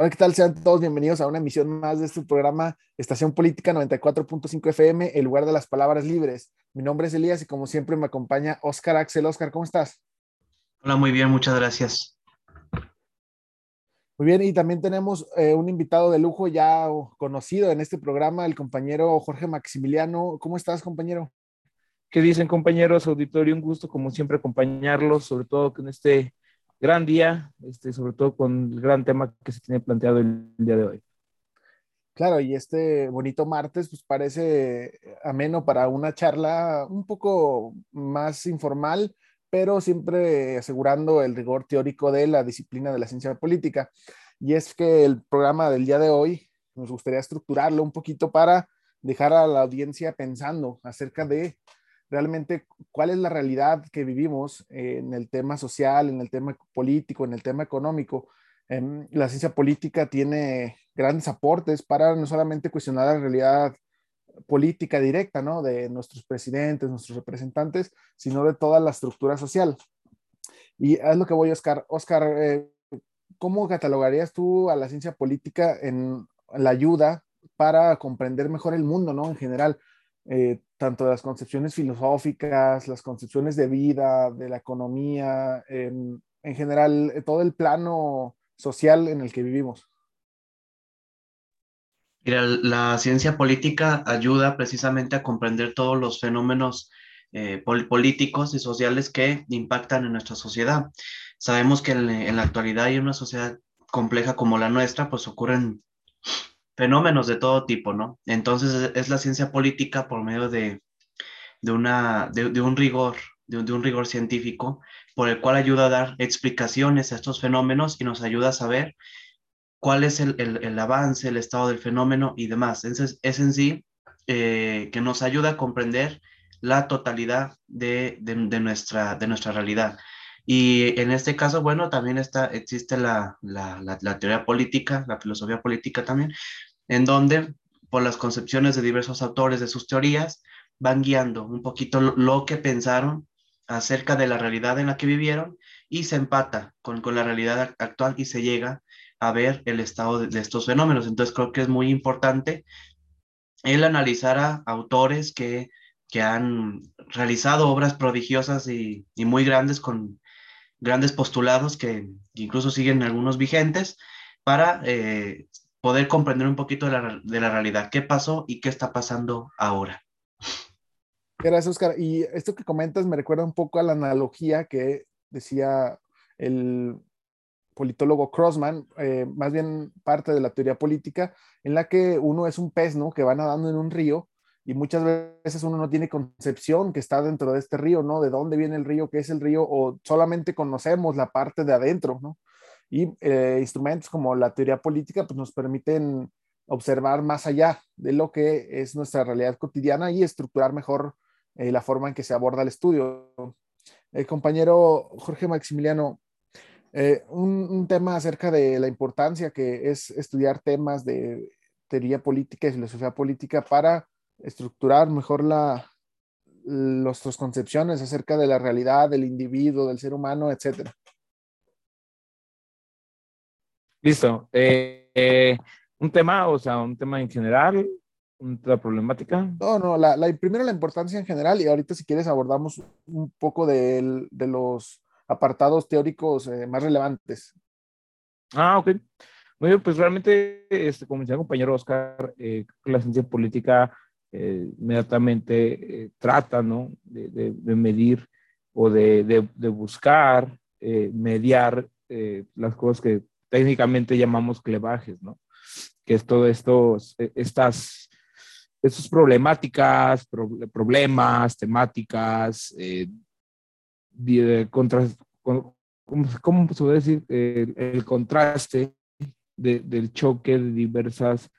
Hola, ¿qué tal? Sean todos bienvenidos a una emisión más de este programa Estación Política 94.5 FM, el lugar de las palabras libres. Mi nombre es Elías y como siempre me acompaña Oscar Axel. Oscar, ¿cómo estás? Hola, muy bien, muchas gracias. Muy bien, y también tenemos eh, un invitado de lujo ya conocido en este programa, el compañero Jorge Maximiliano. ¿Cómo estás, compañero? ¿Qué dicen, compañeros? Auditorio, un gusto, como siempre, acompañarlos, sobre todo con este gran día, este, sobre todo con el gran tema que se tiene planteado el, día de hoy. Claro, y este bonito martes, pues parece ameno para una charla un poco más informal, pero siempre asegurando el rigor teórico de la disciplina de la ciencia política. Y es que el programa del día de hoy nos gustaría estructurarlo un poquito para dejar a la audiencia pensando acerca de realmente cuál es la realidad que vivimos en el tema social, en el tema político, en el tema económico. Em, la ciencia política tiene grandes aportes para no solamente cuestionar la realidad política directa, ¿no? De nuestros presidentes, nuestros representantes, sino de toda la estructura social. Y es lo que voy, Oscar. Oscar, eh, ¿cómo catalogarías tú a la ciencia política en la ayuda para comprender mejor el mundo, ¿no? En general, eh, tanto las concepciones filosóficas, las concepciones de vida, de la economía, en, general, eh, todo el plano social en el que vivimos. Mira, la ciencia política ayuda precisamente a comprender todos los fenómenos eh, políticos y sociales que impactan en nuestra sociedad. Sabemos que en, en, la actualidad hay una sociedad compleja como la nuestra, pues ocurren fenómenos de todo tipo, ¿no? Entonces es la ciencia política por medio de, de, una, de, un rigor, de, un rigor científico, por el cual ayuda a dar explicaciones a estos fenómenos y nos ayuda a saber cuál es el, el, avance, el estado del fenómeno y demás. Es, es en sí eh, que nos ayuda a comprender la totalidad de, nuestra, de nuestra realidad. Y en este caso, bueno, también está, existe la, la, la, la, teoría política, la filosofía política también, en donde por las concepciones de diversos autores de sus teorías van guiando un poquito lo, que pensaron acerca de la realidad en la que vivieron y se empata con, con la realidad actual y se llega a ver el estado de, estos fenómenos. Entonces creo que es muy importante el analizar a autores que, que han realizado obras prodigiosas y, y, muy grandes con grandes postulados que incluso siguen algunos vigentes para eh, poder comprender un poquito de la, de la realidad, qué pasó y qué está pasando ahora. Gracias, Oscar. Y esto que comentas me recuerda un poco a la analogía que decía el politólogo Crossman, eh, más bien parte de la teoría política, en la que uno es un pez, ¿no? Que va nadando en un río y muchas veces uno no tiene concepción que está dentro de este río, ¿no? De dónde viene el río, qué es el río, o solamente conocemos la parte de adentro, ¿no? Y eh, instrumentos como la teoría política pues nos permiten observar más allá de lo que es nuestra realidad cotidiana y estructurar mejor eh, la forma en que se aborda el estudio. El compañero Jorge Maximiliano, eh, un, un, tema acerca de la importancia que es estudiar temas de teoría política y filosofía política para estructurar mejor la, nuestras concepciones acerca de la realidad del individuo, del ser humano, etcétera. Listo. Eh, eh, un tema, o sea, un tema en general, una problemática. No, no, la, la, primero la importancia en general y ahorita si quieres abordamos un poco de, de los apartados teóricos eh, más relevantes. Ah, ok. Muy bien, pues realmente, este, como decía el compañero Oscar, eh, la ciencia política eh, inmediatamente trata, ¿no? De, de, medir o de, de buscar mediar las cosas que técnicamente llamamos clevajes, ¿no? Que es todo esto, estas, problemáticas, problemas, temáticas, eh, contra, ¿cómo, ¿cómo, se puede decir? El, contraste del choque de diversas,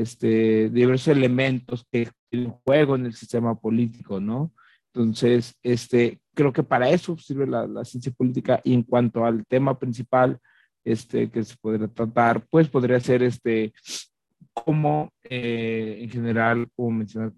este, diversos elementos que en juego en el sistema político, ¿no? Entonces, este, creo que para eso sirve la, la ciencia política y en cuanto al tema principal, este, que se podría tratar, pues podría ser este, como eh, en general, como mencionar,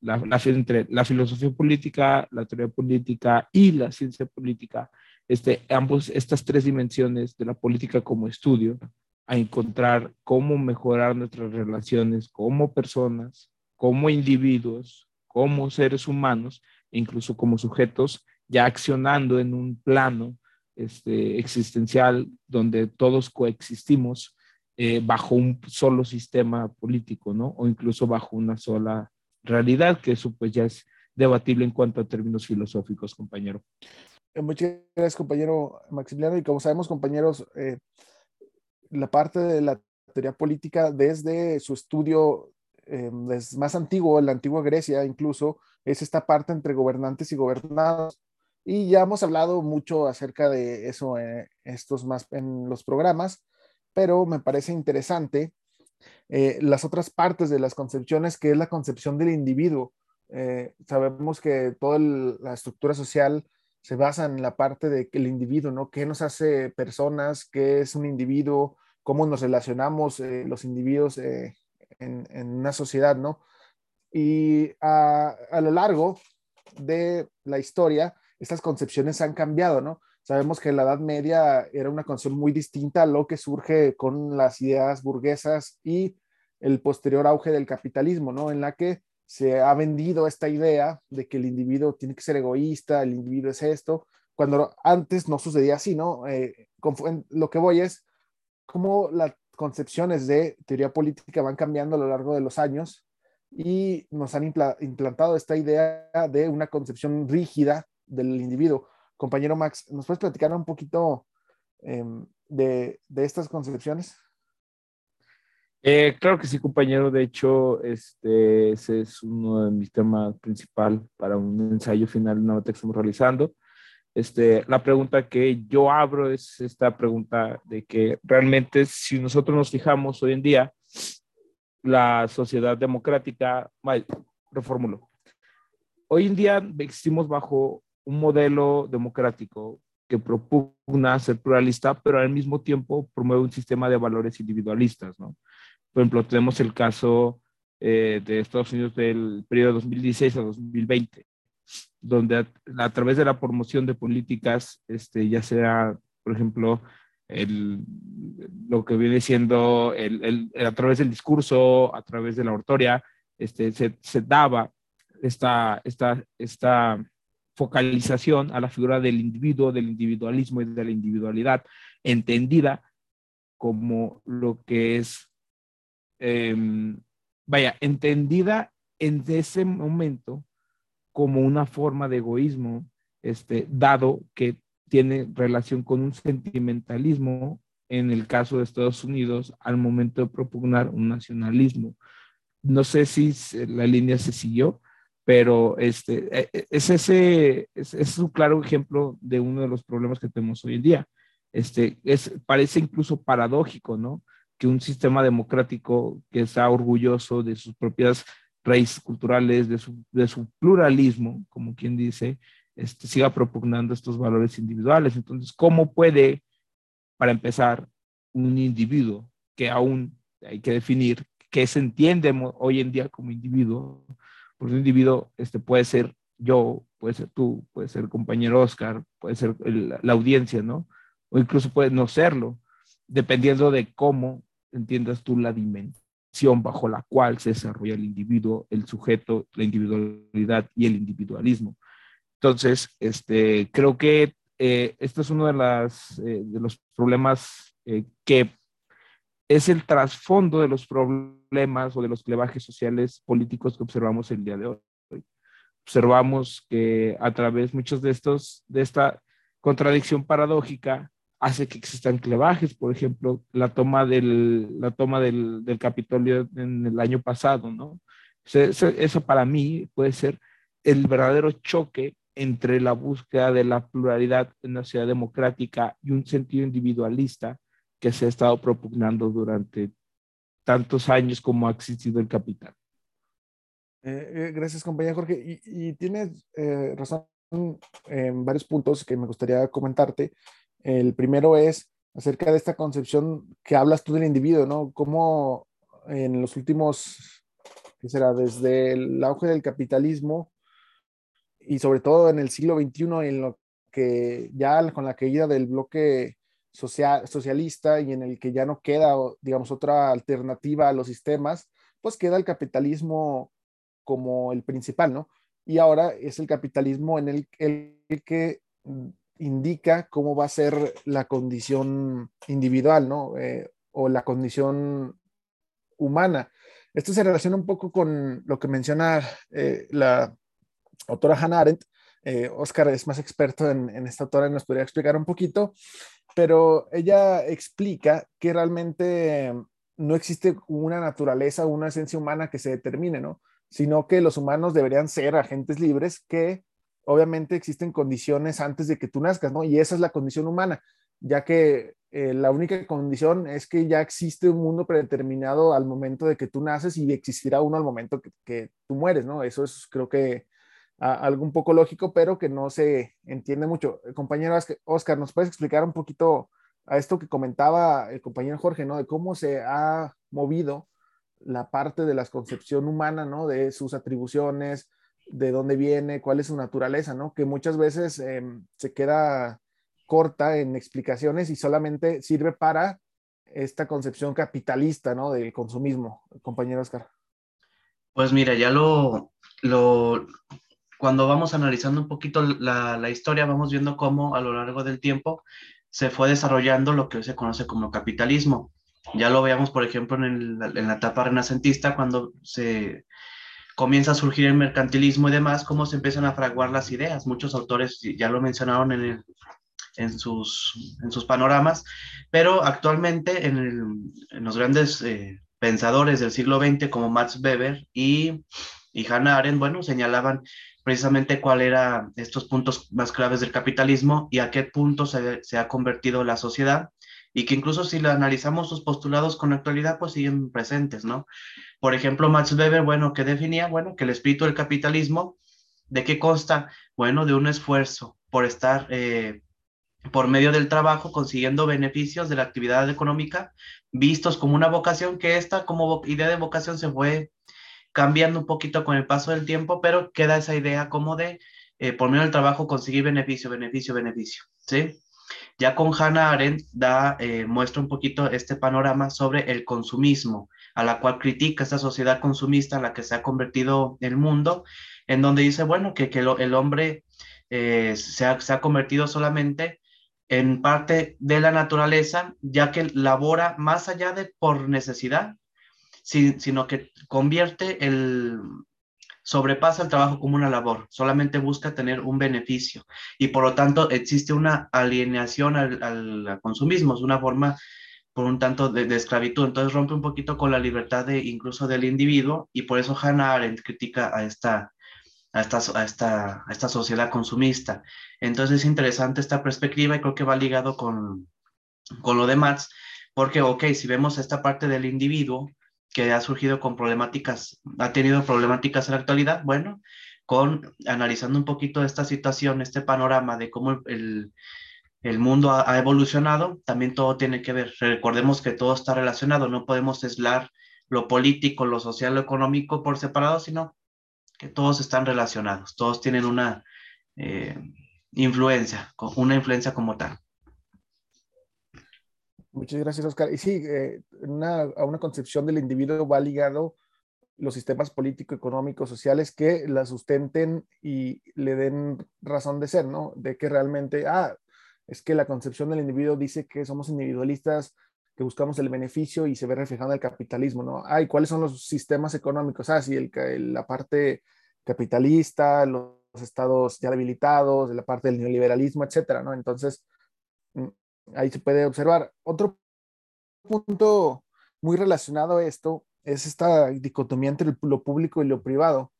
la, la, entre la filosofía política, la teoría política y la ciencia política, este, ambos, estas tres dimensiones de la política como estudio, a encontrar cómo mejorar nuestras relaciones como personas, como individuos, como seres humanos, e incluso como sujetos, ya accionando en un plano este, existencial donde todos coexistimos eh, bajo un solo sistema político, ¿no? O incluso bajo una sola realidad, que eso pues ya es debatible en cuanto a términos filosóficos, compañero. Eh, muchas gracias, compañero Maximiliano. Y como sabemos, compañeros, eh, la parte de la teoría política desde su estudio es más antiguo, la antigua Grecia incluso, es esta parte entre gobernantes y gobernados. Y ya hemos hablado mucho acerca de eso en estos más en los programas, pero me parece interesante eh, las otras partes de las concepciones, que es la concepción del individuo. Eh, sabemos que toda la estructura social se basa en la parte de que el individuo, ¿no? ¿Qué nos hace personas? ¿Qué es un individuo? ¿Cómo nos relacionamos eh, los individuos en, en, una sociedad, ¿no? Y a, a, lo largo de la historia, estas concepciones han cambiado, ¿no? Sabemos que la Edad Media era una concepción muy distinta a lo que surge con las ideas burguesas y el posterior auge del capitalismo, ¿no? En la que se ha vendido esta idea de que el individuo tiene que ser egoísta, el individuo es esto, cuando antes no sucedía así, ¿no? Eh, lo que voy es cómo las concepciones de teoría política van cambiando a lo largo de los años y nos han implantado esta idea de una concepción rígida del individuo. Compañero Max, ¿nos puedes platicar un poquito em, de, estas concepciones? Eh, claro que sí, compañero. De hecho, este, ese es uno de mis temas principal para un ensayo final, una nota que estamos realizando. Este, la pregunta que yo abro es esta pregunta de que realmente si nosotros nos fijamos hoy en día, la sociedad democrática, reformulo, hoy en día existimos bajo un modelo democrático que propugna ser pluralista, pero al mismo tiempo promueve un sistema de valores individualistas, ¿no? Por ejemplo, tenemos el caso eh, de Estados Unidos del periodo 2016 a 2020, donde a, través de la promoción de políticas, este, ya sea, por ejemplo, el, lo que viene siendo el, a través del discurso, a través de la oratoria, este, se, se daba esta, esta, esta focalización a la figura del individuo, del individualismo y de la individualidad, entendida como lo que es, em, vaya, entendida en ese momento como una forma de egoísmo, este, dado que tiene relación con un sentimentalismo en el caso de Estados Unidos al momento de propugnar un nacionalismo. No sé si la línea se siguió, pero este, e, e, es, ese, es, un claro ejemplo de uno de los problemas que tenemos hoy en día. Este, es, parece incluso paradójico, ¿no? Que un sistema democrático que está orgulloso de sus propias raíces culturales, de su, de su pluralismo, como quien dice, este, siga propugnando estos valores individuales. Entonces, ¿cómo puede, para empezar, un individuo que aún hay que definir qué se entiende hoy en día como individuo, porque un individuo este, puede ser yo, puede ser tú, puede ser compañero Oscar, puede ser la audiencia, ¿no? O incluso puede no serlo, dependiendo de cómo entiendas tú la dimensión bajo la cual se desarrolla el individuo, el sujeto, la individualidad y el individualismo. Entonces, este, creo que eh, esto es uno de, eh, los problemas eh, que es el trasfondo de los problemas o de los clevajes sociales políticos que observamos el día de hoy. Observamos que a través muchos de estos, de esta contradicción paradójica, hace que existan clevajes, por ejemplo, la toma del, la toma del, del Capitolio en el año pasado, ¿no? Eso, eso para mí puede ser el verdadero choque entre la búsqueda de la pluralidad en una sociedad democrática y un sentido individualista que se ha estado propugnando durante tantos años como ha existido el capital. Eh, eh, gracias, compañero Jorge. Y, tienes eh, razón en varios puntos que me gustaría comentarte. El primero es acerca de esta concepción que hablas tú del individuo, ¿no? Cómo en los últimos, ¿qué será? Desde el auge del capitalismo y sobre todo en el siglo XXI, en lo que ya con la caída del bloque social, socialista y en el que ya no queda, digamos, otra alternativa a los sistemas, pues queda el capitalismo como el principal, ¿no? Y ahora es el capitalismo en el que indica cómo va a ser la condición individual, ¿no? Eh, o la condición humana. Esto se relaciona un poco con lo que menciona eh, la autora Hannah Arendt. Eh, Oscar es más experto en, en, esta autora y nos podría explicar un poquito, pero ella explica que realmente no existe una naturaleza, una esencia humana que se determine, ¿no? Sino que los humanos deberían ser agentes libres que obviamente existen condiciones antes de que tú nazcas, ¿no? Y esa es la condición humana, ya que eh, la única condición es que ya existe un mundo predeterminado al momento de que tú naces y existirá uno al momento que, tú mueres, ¿no? Eso es creo que algo un poco lógico, pero que no se entiende mucho. Compañero Oscar, ¿nos puedes explicar un poquito a esto que comentaba el compañero Jorge, ¿no? De cómo se ha movido la parte de la concepción humana, ¿no? De sus atribuciones, de dónde viene, cuál es su naturaleza, ¿no? Que muchas veces em, se queda corta en explicaciones y solamente sirve para esta concepción capitalista, ¿no? Del consumismo, compañero Oscar. Pues mira, ya lo, lo cuando vamos analizando un poquito la, la, historia, vamos viendo cómo a lo largo del tiempo se fue desarrollando lo que hoy se conoce como capitalismo. Ya lo veamos, por ejemplo, en, el, en la etapa renacentista, cuando se, comienza a surgir el mercantilismo y demás, cómo se empiezan a fraguar las ideas. Muchos autores ya lo mencionaron en, en, sus, en sus panoramas, pero actualmente en, los grandes eh, pensadores del siglo XX como Max Weber y, y Hannah Arendt, bueno, señalaban precisamente cuál eran estos puntos más claves del capitalismo y a qué punto se ha convertido la sociedad y que incluso si lo analizamos sus postulados con actualidad, pues siguen presentes, ¿no? Por ejemplo, Max Weber, bueno, que definía, bueno, que el espíritu del capitalismo, ¿de qué consta? Bueno, de un esfuerzo por estar, eh, por medio del trabajo, consiguiendo beneficios de la actividad económica, vistos como una vocación, que esta como idea de vocación se fue cambiando un poquito con el paso del tiempo, pero queda esa idea como de, eh, por medio del trabajo, conseguir beneficio, beneficio, beneficio, ¿sí? Ya con Hannah Arendt da, eh, muestra un poquito este panorama sobre el consumismo, a la cual critica esta sociedad consumista en la que se ha convertido el mundo, en donde dice, bueno, que, que el hombre eh, se, ha, se ha convertido solamente en parte de la naturaleza, ya que labora más allá de por necesidad, sino que convierte el, sobrepasa el trabajo como una labor, solamente busca tener un beneficio y por lo tanto existe una alienación al, consumismo, es una forma por un tanto de, esclavitud, entonces rompe un poquito con la libertad de incluso del individuo y por eso Hannah Arendt critica a esta, a esta, a esta, a esta sociedad consumista. Entonces es interesante esta perspectiva y creo que va ligado con, con lo de Marx, porque, ok, si vemos esta parte del individuo, que ha surgido con problemáticas, ha tenido problemáticas en la actualidad, bueno, con analizando un poquito esta situación, este panorama de cómo el, el mundo ha, evolucionado, también todo tiene que ver. Recordemos que todo está relacionado, no podemos aislar lo político, lo social, lo económico por separado, sino que todos están relacionados, todos tienen una eh, influencia, una influencia como tal. Muchas gracias, Oscar. Y sí, eh, a una concepción del individuo va ligado los sistemas político, económicos, sociales que la sustenten y le den razón de ser, ¿no? De que realmente, ah, es que la concepción del individuo dice que somos individualistas, que buscamos el beneficio y se ve reflejado en el capitalismo, ¿no? Ah, cuáles son los sistemas económicos? Ah, sí, el, la parte capitalista, los estados ya debilitados, la parte del neoliberalismo, etcétera, ¿no? Entonces, mm, ahí se puede observar. Otro punto muy relacionado a esto es esta dicotomía entre lo público y lo privado.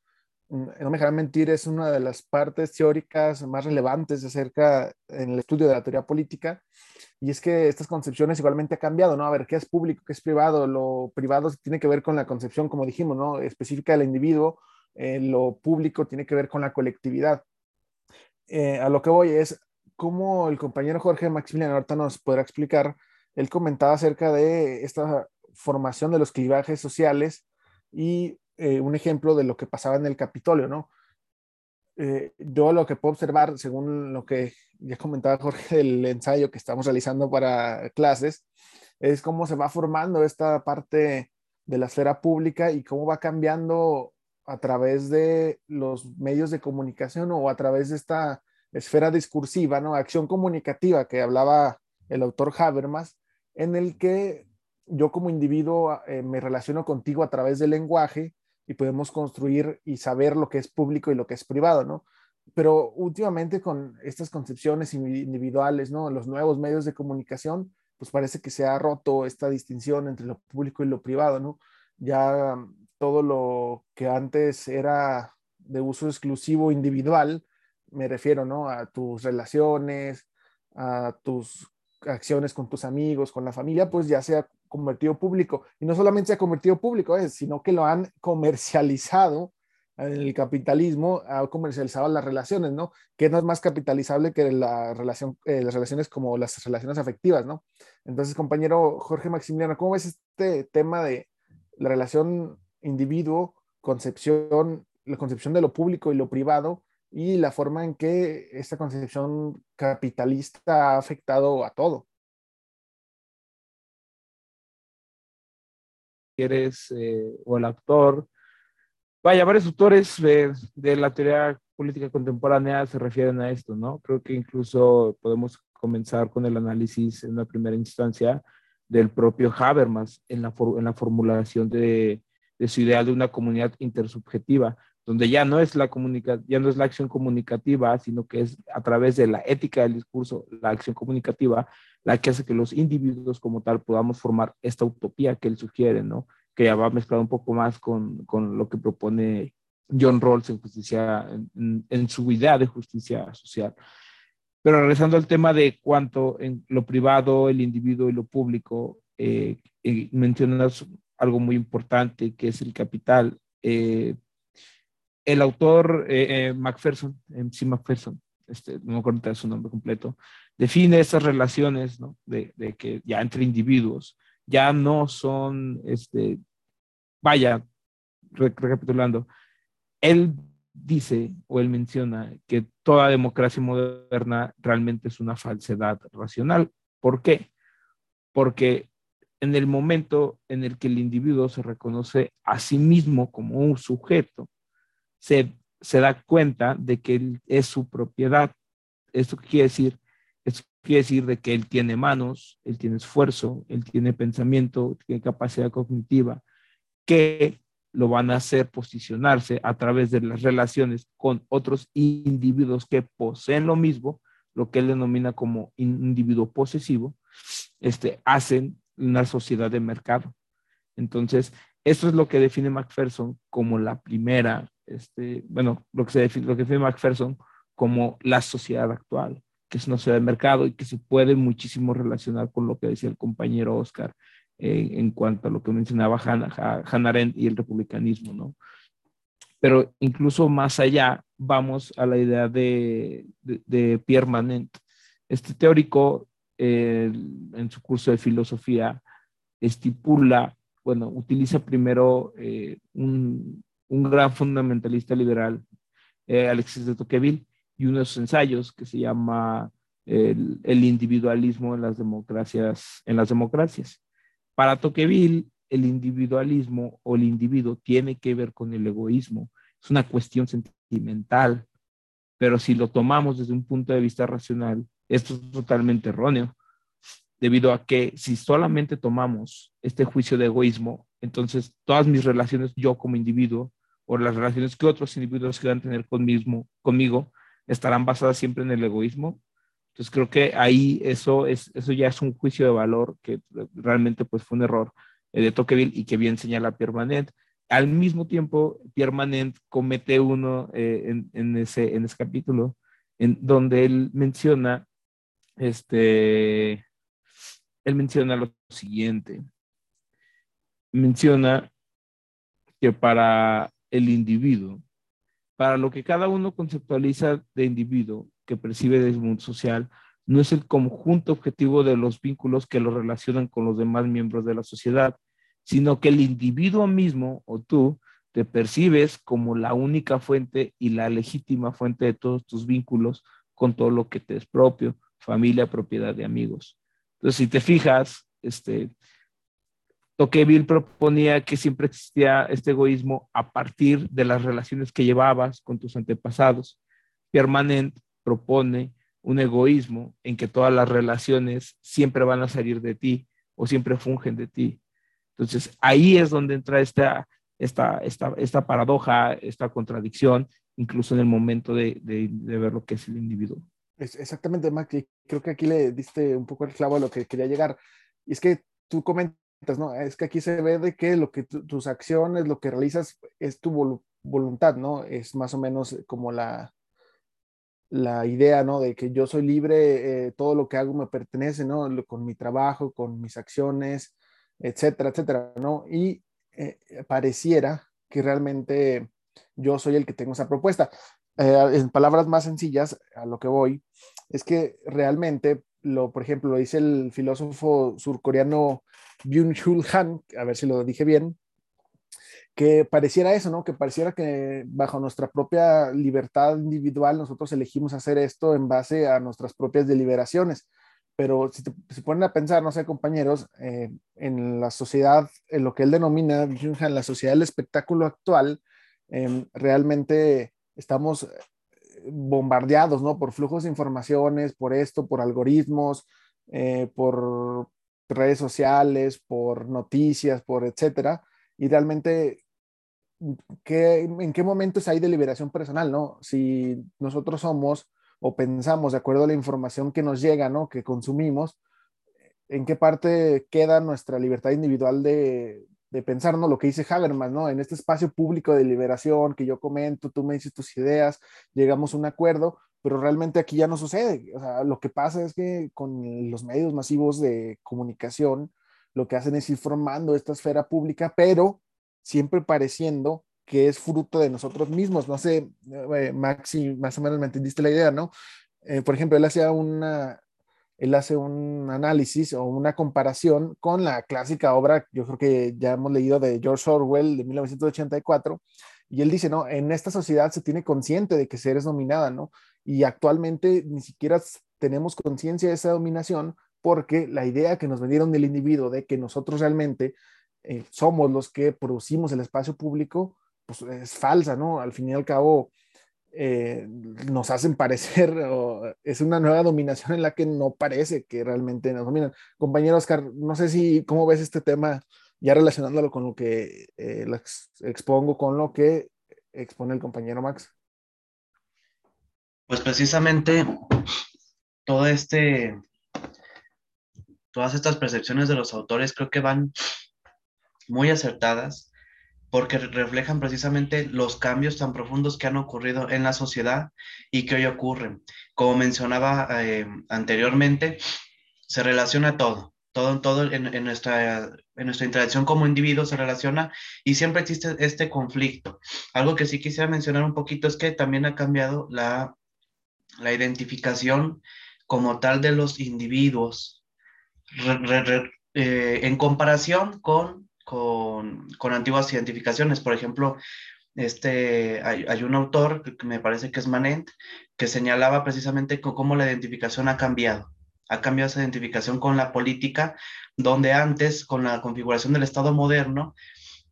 Mm, no me dejarán mentir, es una de las partes teóricas más relevantes acerca en el estudio de la teoría política. Y es que estas concepciones igualmente han cambiado, ¿no? A ver, ¿qué es público, qué es privado? Lo privado tiene que ver con la concepción, como dijimos, ¿no? Específica del individuo. Eh, lo público tiene que ver con la colectividad. Eh, a lo que voy es, como el compañero Jorge Maximiliano ahorita nos podrá explicar, él comentaba acerca de esta formación de los clivajes sociales y eh, un ejemplo de lo que pasaba en el Capitolio, ¿no? eh, yo lo que puedo observar, según lo que ya comentaba Jorge del ensayo que estamos realizando para clases, es cómo se va formando esta parte de la esfera pública y cómo va cambiando a través de los medios de comunicación o a través de esta esfera discursiva, ¿no? Acción comunicativa que hablaba el autor Habermas, en el que yo como individuo eh, me relaciono contigo a través del lenguaje y podemos construir y saber lo que es público y lo que es privado, ¿no? Pero últimamente con estas concepciones individuales, ¿no? Los nuevos medios de comunicación, pues parece que se ha roto esta distinción entre lo público y lo privado, ¿no? Ya todo lo que antes era de uso exclusivo individual, me refiero, ¿no? A tus relaciones, a tus acciones con tus amigos, con la familia, pues ya se ha convertido público. Y no solamente se ha convertido público, sino que lo han comercializado en el capitalismo, ha comercializado las relaciones, ¿no? Que no es más capitalizable que la relación, eh, las relaciones como las relaciones afectivas, ¿no? Entonces, compañero Jorge Maximiliano, ¿cómo ves este tema de la relación individuo, concepción, la concepción de lo público y lo privado y la forma en que esta concepción capitalista ha afectado a todo. Eres eh, o el actor. Vaya, varios autores de la teoría política contemporánea se refieren a esto, ¿no? Creo que incluso podemos comenzar con el análisis en una primera instancia del propio Habermas en la, en la formulación de, de su ideal de una comunidad intersubjetiva donde ya no es la comunica ya no es la acción comunicativa, sino que es a través de la ética del discurso, la acción comunicativa, la que hace que los individuos como tal podamos formar esta utopía que él sugiere, ¿no? Que ya va mezclado un poco más con, con lo que propone John Rawls en su idea de justicia social. Pero regresando al tema de cuánto en lo privado, el individuo y lo público, eh, eh, mencionas algo muy importante que es el capital. Eh, el autor eh, eh Macpherson, MC Macpherson, este, no me acuerdo su nombre completo, define esas relaciones ¿no? de, que ya entre individuos ya no son, este, vaya, recapitulando, él dice o él menciona que toda democracia moderna realmente es una falsedad racional. ¿Por qué? Porque en el momento en el que el individuo se reconoce a sí mismo como un sujeto, se, da cuenta de que él es su propiedad. ¿Esto qué quiere decir? Esto quiere decir de que él tiene manos, él tiene esfuerzo, él tiene pensamiento, tiene capacidad cognitiva, que lo van a hacer posicionarse a través de las relaciones con otros individuos que poseen lo mismo, lo que él denomina como individuo posesivo, este, hacen una sociedad de mercado. Entonces, eso es lo que define Macpherson como la primera este, bueno, lo que, se define, lo que define Macpherson como la sociedad actual, que es una sociedad de mercado y que se puede muchísimo relacionar con lo que decía el compañero Oscar eh, en cuanto a lo que mencionaba Hannah, Arendt y el republicanismo, ¿no? Pero incluso más allá, vamos a la idea de, de, Pierre Manent. Este teórico, eh, en su curso de filosofía, estipula, bueno, utiliza primero eh, un, un gran fundamentalista liberal, eh, Alexis de Tocqueville, y unos ensayos que se llama el, el, individualismo en las democracias. En las democracias. Para Tocqueville, el individualismo o el individuo tiene que ver con el egoísmo. Es una cuestión sentimental, pero si lo tomamos desde un punto de vista racional, esto es totalmente erróneo, debido a que si solamente tomamos este juicio de egoísmo, entonces todas mis relaciones yo como individuo o las relaciones que otros individuos quieran tener conmigo, conmigo estarán basadas siempre en el egoísmo. Entonces creo que ahí eso, es, eso ya es un juicio de valor que realmente pues fue un error eh, de Tocqueville y que bien señala Pierre Manet. Al mismo tiempo, Pierre Manet comete uno eh, en, en, ese, en ese capítulo en donde él menciona, este, él menciona lo siguiente. Menciona que para el individuo, para lo que cada uno conceptualiza de individuo que percibe del mundo social, no es el conjunto objetivo de los vínculos que lo relacionan con los demás miembros de la sociedad, sino que el individuo mismo o tú te percibes como la única fuente y la legítima fuente de todos tus vínculos con todo lo que te es propio, familia, propiedad de amigos. Entonces, si te fijas, este, Tocqueville proponía que siempre existía este egoísmo a partir de las relaciones que llevabas con tus antepasados. Permanent propone un egoísmo en que todas las relaciones siempre van a salir de ti o siempre fungen de ti. Entonces, ahí es donde entra esta, esta, esta, esta paradoja, esta contradicción, incluso en el momento de, de, ver lo que es el individuo. Exactamente, Mac, creo que aquí le diste un poco el clavo a lo que quería llegar. Y es que tú comentas, ¿no? Es que aquí se ve de que lo que tus acciones, lo que realizas es tu voluntad, ¿no? Es más o menos como la, la idea, ¿no? De que yo soy libre, eh, todo lo que hago me pertenece, ¿no? Con mi trabajo, con mis acciones, etcétera, etcétera, ¿no? Y eh, pareciera que realmente yo soy el que tengo esa propuesta. Eh, en palabras más sencillas, a lo que voy, es que realmente, lo, por ejemplo, lo dice el filósofo surcoreano Byung-Chul Han, a ver si lo dije bien, que pareciera eso, ¿no? Que pareciera que bajo nuestra propia libertad individual nosotros elegimos hacer esto en base a nuestras propias deliberaciones. Pero si se ponen a pensar, no sé, compañeros, eh, en la sociedad, en lo que él denomina, en la sociedad del espectáculo actual, em, realmente estamos bombardeados, ¿no? Por flujos de informaciones, por esto, por algoritmos, eh, por redes sociales, por noticias, por etcétera. Y realmente en qué momentos hay de liberación personal, ¿no? Si nosotros somos o pensamos de acuerdo a la información que nos llega, ¿no? Que consumimos, ¿en qué parte queda nuestra libertad individual de, de pensar, ¿no? Lo que dice Habermas, ¿no? En este espacio público de liberación que yo comento, tú me dices tus ideas, llegamos a un acuerdo, pero realmente aquí ya no sucede. O sea, lo que pasa es que con los medios masivos de comunicación, lo que hacen es ir formando esta esfera pública, pero siempre pareciendo que es fruto de nosotros mismos. No sé, eh, Maxi, más o menos me entendiste la idea, ¿no? Eh, por ejemplo, él hacía una, él hace un análisis o una comparación con la clásica obra, yo creo que ya hemos leído de George Orwell de 1984, y él dice, ¿no? En esta sociedad se tiene consciente de que se eres dominada, ¿no? Y actualmente ni siquiera tenemos conciencia de esa dominación porque la idea que nos vendieron del individuo de que nosotros realmente eh, somos los que producimos el espacio público, pues es falsa, ¿no? Al fin y al cabo, eh, nos hacen parecer, es una nueva dominación en la que no parece que realmente nos dominan. Compañero Oscar, no sé si, ¿cómo ves este tema? Ya relacionándolo con lo que eh, expongo, con lo que expone el compañero Max. Pues precisamente todo este, todas estas percepciones de los autores creo que van muy acertadas porque reflejan precisamente los cambios tan profundos que han ocurrido en la sociedad y que hoy ocurren. Como mencionaba eh, anteriormente, se relaciona todo, todo, todo en, en, nuestra, en nuestra interacción como individuo se relaciona y siempre existe este conflicto. Algo que sí quisiera mencionar un poquito es que también ha cambiado la, la identificación como tal de los individuos eh, en comparación con con, con antiguas identificaciones. Por ejemplo, este, hay, hay, un autor que me parece que es Manent, que señalaba precisamente cómo la identificación ha cambiado. Ha cambiado esa identificación con la política, donde antes, con la configuración del Estado moderno,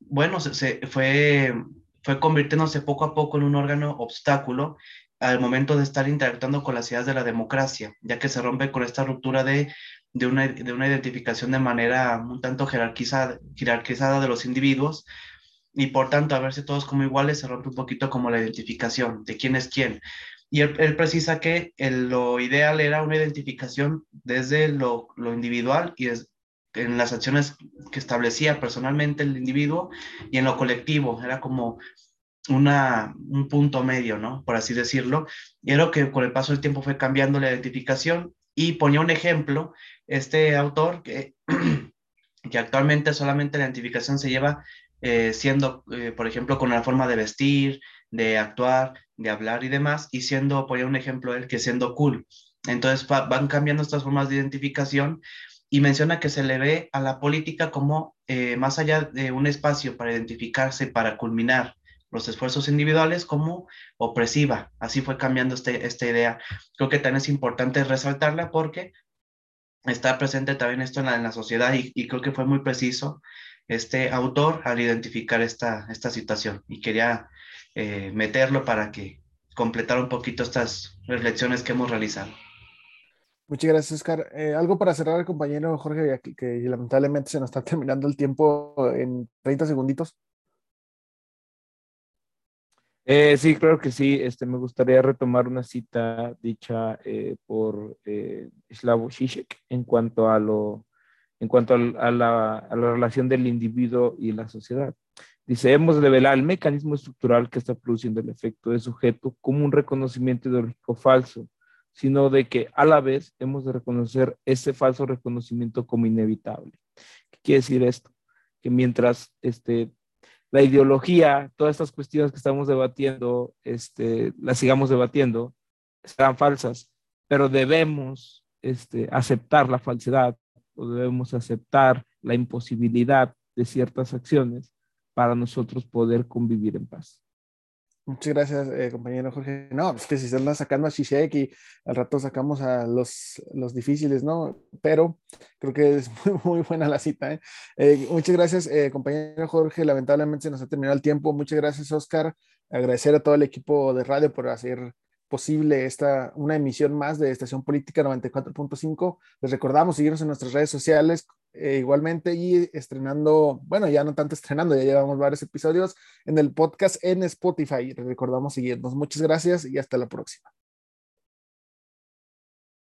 bueno, se, se fue, fue convirtiéndose poco a poco en un órgano obstáculo al momento de estar interactuando con las ideas de la democracia, ya que se rompe con esta ruptura de de una, de una identificación de manera un tanto jerarquizada, jerarquizada de los individuos y por tanto a verse todos como iguales se rompe un poquito como la identificación de quién es quién. Y él, precisa que lo ideal era una identificación desde lo, lo individual y en las acciones que establecía personalmente el individuo y en lo colectivo. Era como una, un punto medio, ¿no? Por así decirlo. Y era que con el paso del tiempo fue cambiando la identificación y ponía un ejemplo este autor que, que actualmente solamente la identificación se lleva eh, siendo, eh, por ejemplo, con la forma de vestir, de actuar, de hablar y demás, y siendo, ponía un ejemplo él, que siendo cool. Entonces van cambiando estas formas de identificación y menciona que se le ve a la política como eh, más allá de un espacio para identificarse, para culminar los esfuerzos individuales como opresiva. Así fue cambiando este, esta idea. Creo que también es importante resaltarla porque está presente también esto en la, en la sociedad y, creo que fue muy preciso este autor al identificar esta, esta situación y quería eh, meterlo para que completara un poquito estas reflexiones que hemos realizado. Muchas gracias, Oscar. Eh, algo para cerrar, compañero Jorge, que, que, lamentablemente se nos está terminando el tiempo en 30 segunditos. Eh, sí, claro que sí. Este, me gustaría retomar una cita dicha eh, por eh, Slavoj Žižek en cuanto a lo, en cuanto a, la, a, la, relación del individuo y la sociedad. Dice, hemos de velar el mecanismo estructural que está produciendo el efecto de sujeto como un reconocimiento ideológico falso, sino de que a la vez hemos de reconocer ese falso reconocimiento como inevitable. ¿Qué quiere decir esto? Que mientras este, la ideología, todas estas cuestiones que estamos debatiendo, este, las sigamos debatiendo, serán falsas, pero debemos este, aceptar la falsedad o debemos aceptar la imposibilidad de ciertas acciones para nosotros poder convivir en paz. Muchas gracias, eh, compañero Jorge. No, es que si se sacando a Shishek y al rato sacamos a los, los difíciles, ¿no? Pero creo que es muy, muy buena la cita. ¿eh? Eh, muchas gracias, compañero Jorge. Lamentablemente se nos ha terminado el tiempo. Muchas gracias, Oscar. Agradecer a todo el equipo de radio por hacer posible esta, una emisión más de Estación Política 94.5. Les recordamos seguirnos en nuestras redes sociales eh, igualmente y estrenando, bueno, ya no tanto estrenando, ya llevamos varios episodios en el podcast en Spotify. Recordamos seguirnos. Muchas gracias y hasta la próxima.